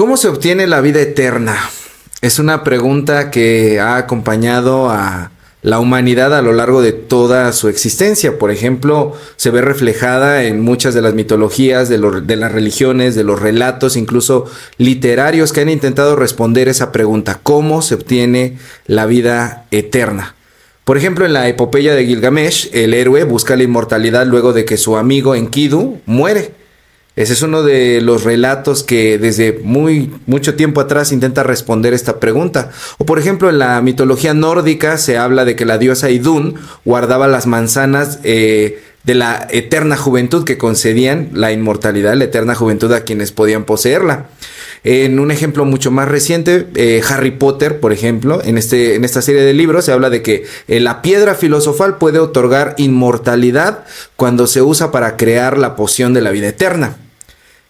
¿Cómo se obtiene la vida eterna? Es una pregunta que ha acompañado a la humanidad a lo largo de toda su existencia. Por ejemplo, se ve reflejada en muchas de las mitologías, de, las religiones, de los relatos, incluso literarios que han intentado responder esa pregunta, ¿cómo se obtiene la vida eterna? Por ejemplo, en la epopeya de Gilgamesh, el héroe busca la inmortalidad luego de que su amigo Enkidu muere. Ese es uno de los relatos que desde muy mucho tiempo atrás intenta responder esta pregunta. O por ejemplo, en la mitología nórdica se habla de que la diosa Idun guardaba las manzanas eh, de la eterna juventud que concedían la inmortalidad, la eterna juventud a quienes podían poseerla. En un ejemplo mucho más reciente, eh, Harry Potter, por ejemplo, en, este, en esta serie de libros se habla de que eh, la piedra filosofal puede otorgar inmortalidad cuando se usa para crear la poción de la vida eterna.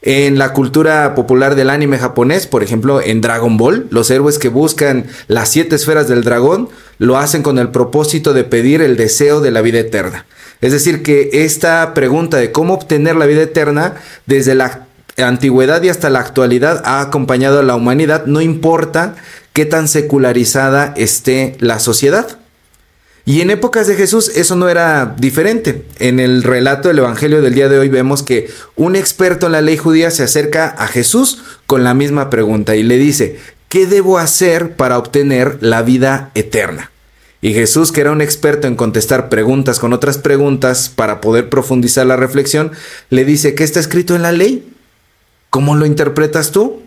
En la cultura popular del anime japonés, por ejemplo, en Dragon Ball, los héroes que buscan las siete esferas del dragón lo hacen con el propósito de pedir el deseo de la vida eterna. Es decir, que esta pregunta de cómo obtener la vida eterna desde la antigüedad y hasta la actualidad ha acompañado a la humanidad, no importa qué tan secularizada esté la sociedad. Y en épocas de Jesús eso no era diferente. En el relato del Evangelio del día de hoy vemos que un experto en la ley judía se acerca a Jesús con la misma pregunta y le dice, ¿qué debo hacer para obtener la vida eterna? Y Jesús, que era un experto en contestar preguntas con otras preguntas para poder profundizar la reflexión, le dice, ¿qué está escrito en la ley? ¿Cómo lo interpretas tú?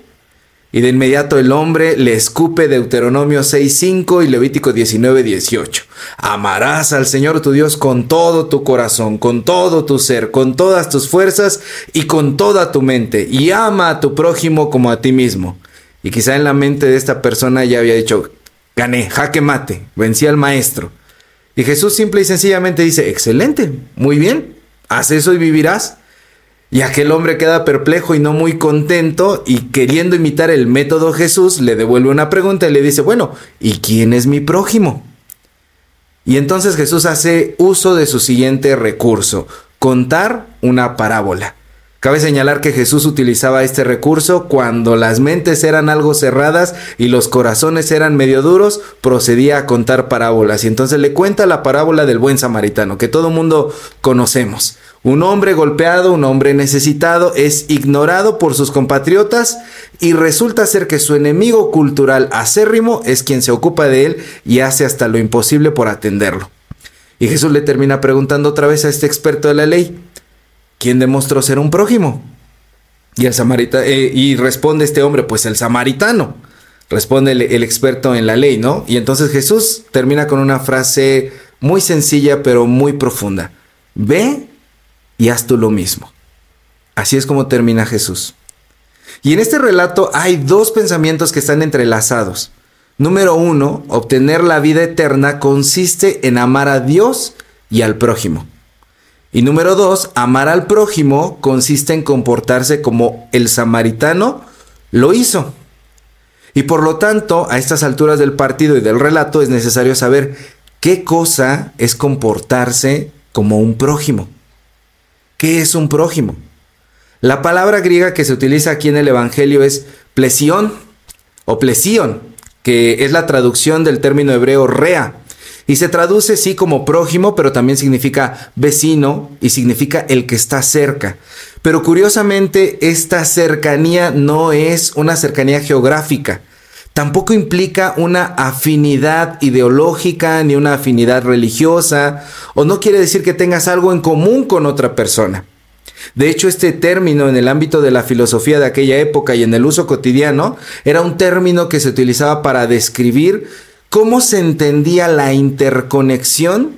Y de inmediato el hombre le escupe Deuteronomio 6.5 y Levítico 19.18. Amarás al Señor tu Dios con todo tu corazón, con todo tu ser, con todas tus fuerzas y con toda tu mente. Y ama a tu prójimo como a ti mismo. Y quizá en la mente de esta persona ya había dicho, gané, jaque mate, vencí al maestro. Y Jesús simple y sencillamente dice, excelente, muy bien, haz eso y vivirás. Y aquel hombre queda perplejo y no muy contento y queriendo imitar el método Jesús, le devuelve una pregunta y le dice, bueno, ¿y quién es mi prójimo? Y entonces Jesús hace uso de su siguiente recurso, contar una parábola. Cabe señalar que Jesús utilizaba este recurso cuando las mentes eran algo cerradas y los corazones eran medio duros, procedía a contar parábolas. Y entonces le cuenta la parábola del buen samaritano, que todo mundo conocemos. Un hombre golpeado, un hombre necesitado, es ignorado por sus compatriotas y resulta ser que su enemigo cultural acérrimo es quien se ocupa de él y hace hasta lo imposible por atenderlo. Y Jesús le termina preguntando otra vez a este experto de la ley, ¿quién demostró ser un prójimo? Y, el samarita, eh, y responde este hombre, pues el samaritano. Responde el, el experto en la ley, ¿no? Y entonces Jesús termina con una frase muy sencilla pero muy profunda. Ve y haz tú lo mismo. Así es como termina Jesús. Y en este relato hay dos pensamientos que están entrelazados. Número uno, obtener la vida eterna consiste en amar a Dios y al prójimo. Y número dos, amar al prójimo consiste en comportarse como el samaritano lo hizo. Y por lo tanto, a estas alturas del partido y del relato es necesario saber qué cosa es comportarse como un prójimo. ¿Qué es un prójimo? La palabra griega que se utiliza aquí en el Evangelio es plesión o plesion, que es la traducción del término hebreo rea, y se traduce sí como prójimo, pero también significa vecino y significa el que está cerca. Pero curiosamente, esta cercanía no es una cercanía geográfica. Tampoco implica una afinidad ideológica ni una afinidad religiosa, o no quiere decir que tengas algo en común con otra persona. De hecho, este término en el ámbito de la filosofía de aquella época y en el uso cotidiano era un término que se utilizaba para describir cómo se entendía la interconexión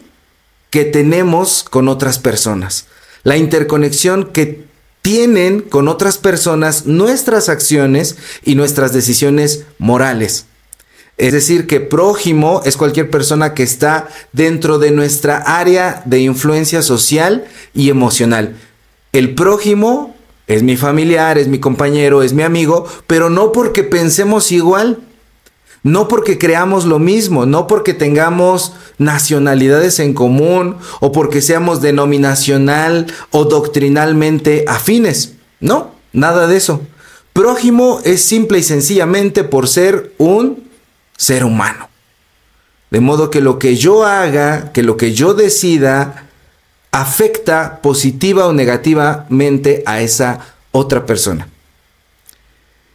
que tenemos con otras personas. La interconexión que tienen con otras personas nuestras acciones y nuestras decisiones morales. Es decir, que prójimo es cualquier persona que está dentro de nuestra área de influencia social y emocional. El prójimo es mi familiar, es mi compañero, es mi amigo, pero no porque pensemos igual, no porque creamos lo mismo, no porque tengamos nacionalidades en común o porque seamos denominacional o doctrinalmente afines. No, nada de eso. Prójimo es simple y sencillamente por ser un ser humano. De modo que lo que yo haga, que lo que yo decida, afecta positiva o negativamente a esa otra persona.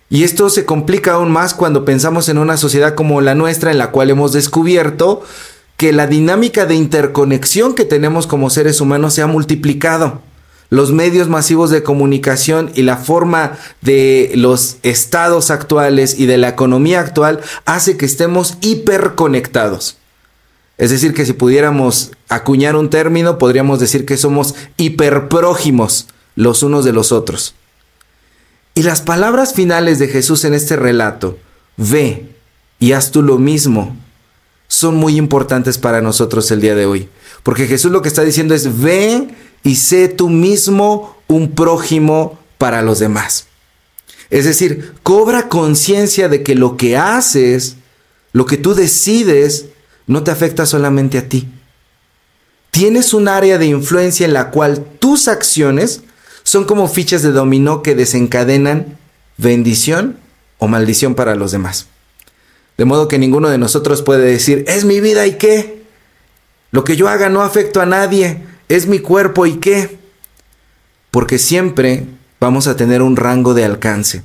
Y esto se complica aún más cuando pensamos en una sociedad como la nuestra en la cual hemos descubierto que la dinámica de interconexión que tenemos como seres humanos se ha multiplicado. Los medios masivos de comunicación y la forma de los estados actuales y de la economía actual hace que estemos hiperconectados. Es decir, que si pudiéramos acuñar un término, podríamos decir que somos hiperprójimos los unos de los otros. Y las palabras finales de Jesús en este relato, ve y haz tú lo mismo, son muy importantes para nosotros el día de hoy. Porque Jesús lo que está diciendo es, ve y sé tú mismo un prójimo para los demás. Es decir, cobra conciencia de que lo que haces, lo que tú decides, no te afecta solamente a ti. Tienes un área de influencia en la cual tus acciones son como fichas de dominó que desencadenan bendición o maldición para los demás. De modo que ninguno de nosotros puede decir, es mi vida y qué. Lo que yo haga no afecto a nadie, es mi cuerpo y qué. Porque siempre vamos a tener un rango de alcance.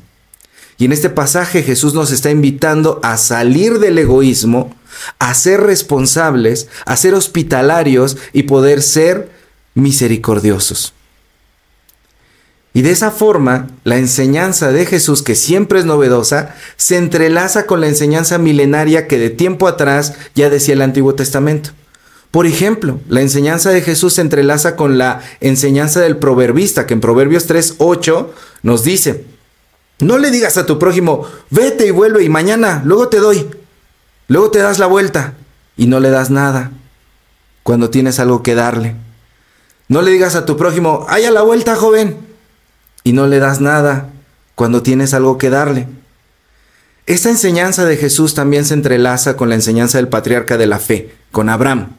Y en este pasaje Jesús nos está invitando a salir del egoísmo, a ser responsables, a ser hospitalarios y poder ser misericordiosos. Y de esa forma, la enseñanza de Jesús, que siempre es novedosa, se entrelaza con la enseñanza milenaria que de tiempo atrás ya decía el Antiguo Testamento. Por ejemplo, la enseñanza de Jesús se entrelaza con la enseñanza del proverbista, que en Proverbios 3.8 nos dice, no le digas a tu prójimo, vete y vuelve y mañana, luego te doy. Luego te das la vuelta y no le das nada cuando tienes algo que darle. No le digas a tu prójimo, ¡ay a la vuelta, joven! y no le das nada cuando tienes algo que darle. Esta enseñanza de Jesús también se entrelaza con la enseñanza del patriarca de la fe, con Abraham.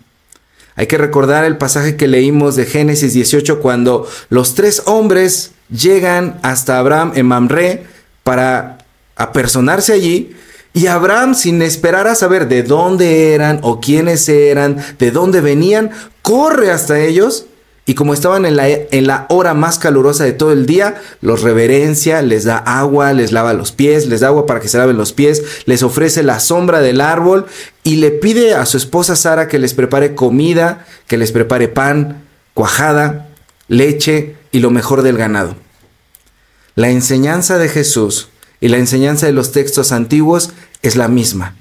Hay que recordar el pasaje que leímos de Génesis 18 cuando los tres hombres llegan hasta Abraham en Mamre para apersonarse allí y Abraham, sin esperar a saber de dónde eran o quiénes eran, de dónde venían, corre hasta ellos y como estaban en la, en la, hora más calurosa de todo el día, los reverencia, les da agua, les lava los pies, les da agua para que se laven los pies, les ofrece la sombra del árbol y le pide a su esposa Sara que les prepare comida, que les prepare pan, cuajada, leche y lo mejor del ganado. La enseñanza de Jesús y la enseñanza de los textos antiguos es la misma.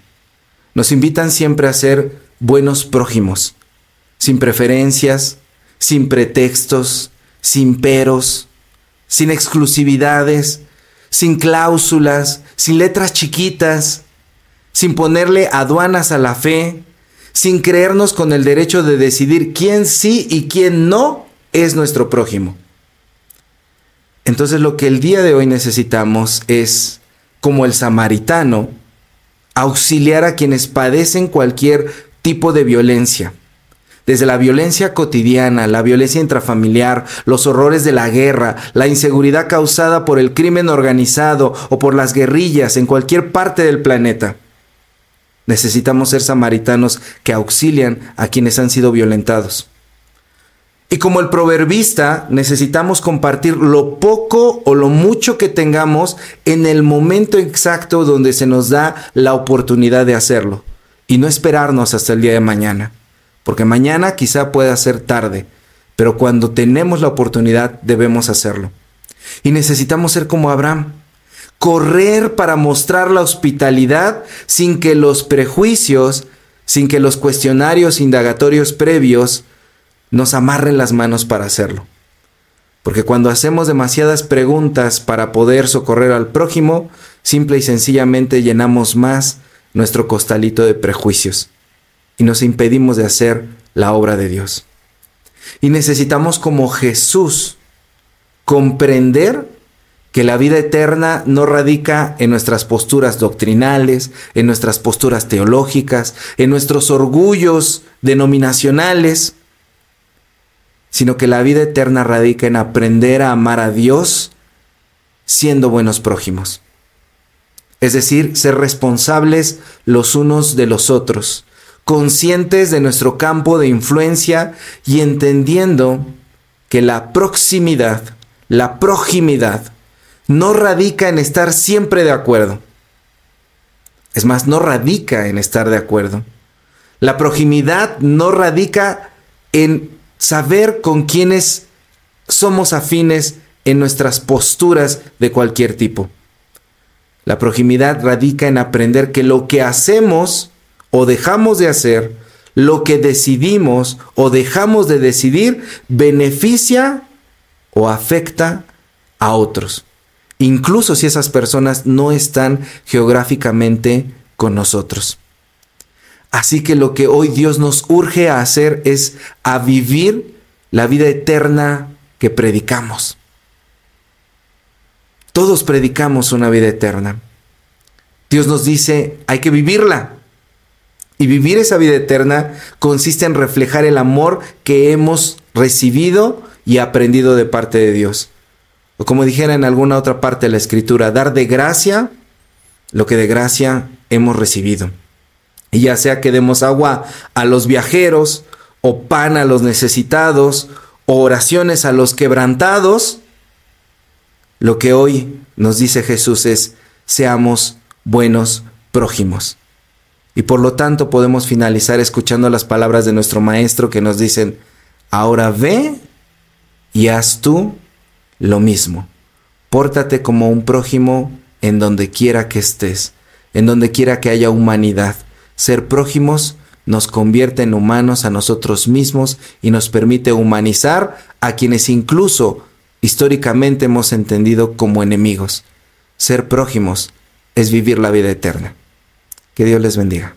Nos invitan siempre a ser buenos prójimos, sin preferencias, sin pretextos, sin peros, sin exclusividades, sin cláusulas, sin letras chiquitas, sin ponerle aduanas a la fe, sin creernos con el derecho de decidir quién sí y quién no es nuestro prójimo. Entonces lo que el día de hoy necesitamos es, como el samaritano, auxiliar a quienes padecen cualquier tipo de violencia desde la violencia cotidiana, la violencia intrafamiliar, los horrores de la guerra, la inseguridad causada por el crimen organizado o por las guerrillas en cualquier parte del planeta. Necesitamos ser samaritanos que auxilian a quienes han sido violentados. Y como el proverbista, necesitamos compartir lo poco o lo mucho que tengamos en el momento exacto donde se nos da la oportunidad de hacerlo y no esperarnos hasta el día de mañana porque mañana quizá pueda ser tarde, pero cuando tenemos la oportunidad debemos hacerlo. Y necesitamos ser como Abraham, correr para mostrar la hospitalidad sin que los prejuicios, sin que los cuestionarios indagatorios previos nos amarren las manos para hacerlo. Porque cuando hacemos demasiadas preguntas para poder socorrer al prójimo, simple y sencillamente llenamos más nuestro costalito de prejuicios y nos impedimos de hacer la obra de Dios. Y necesitamos como Jesús comprender que la vida eterna no radica en nuestras posturas doctrinales, en nuestras posturas teológicas, en nuestros orgullos denominacionales, sino que la vida eterna radica en aprender a amar a Dios siendo buenos prójimos. Es decir, ser responsables los unos de los otros, conscientes de nuestro campo de influencia y entendiendo que la proximidad, la proximidad, no radica en estar siempre de acuerdo. Es más, no radica en estar de acuerdo. La proximidad no radica en saber con quiénes somos afines en nuestras posturas de cualquier tipo. La proximidad radica en aprender que lo que hacemos o dejamos de hacer, lo que decidimos o dejamos de decidir, beneficia o afecta a otros, incluso si esas personas no están geográficamente con nosotros. Así que lo que hoy Dios nos urge a hacer es a vivir la vida eterna que predicamos. Todos predicamos una vida eterna. Dios nos dice, hay que vivirla. Y vivir esa vida eterna consiste en reflejar el amor que hemos recibido y aprendido de parte de Dios. O como dijera en alguna otra parte de la escritura, dar de gracia lo que de gracia hemos recibido. Ya sea que demos agua a los viajeros, o pan a los necesitados, o oraciones a los quebrantados, lo que hoy nos dice Jesús es, seamos buenos prójimos. Y por lo tanto podemos finalizar escuchando las palabras de nuestro Maestro que nos dicen, ahora ve y haz tú lo mismo. Pórtate como un prójimo en donde quiera que estés, en donde quiera que haya humanidad. Ser prójimos nos convierte en humanos a nosotros mismos y nos permite humanizar a quienes incluso históricamente hemos entendido como enemigos. Ser prójimos es vivir la vida eterna. Que Dios les bendiga.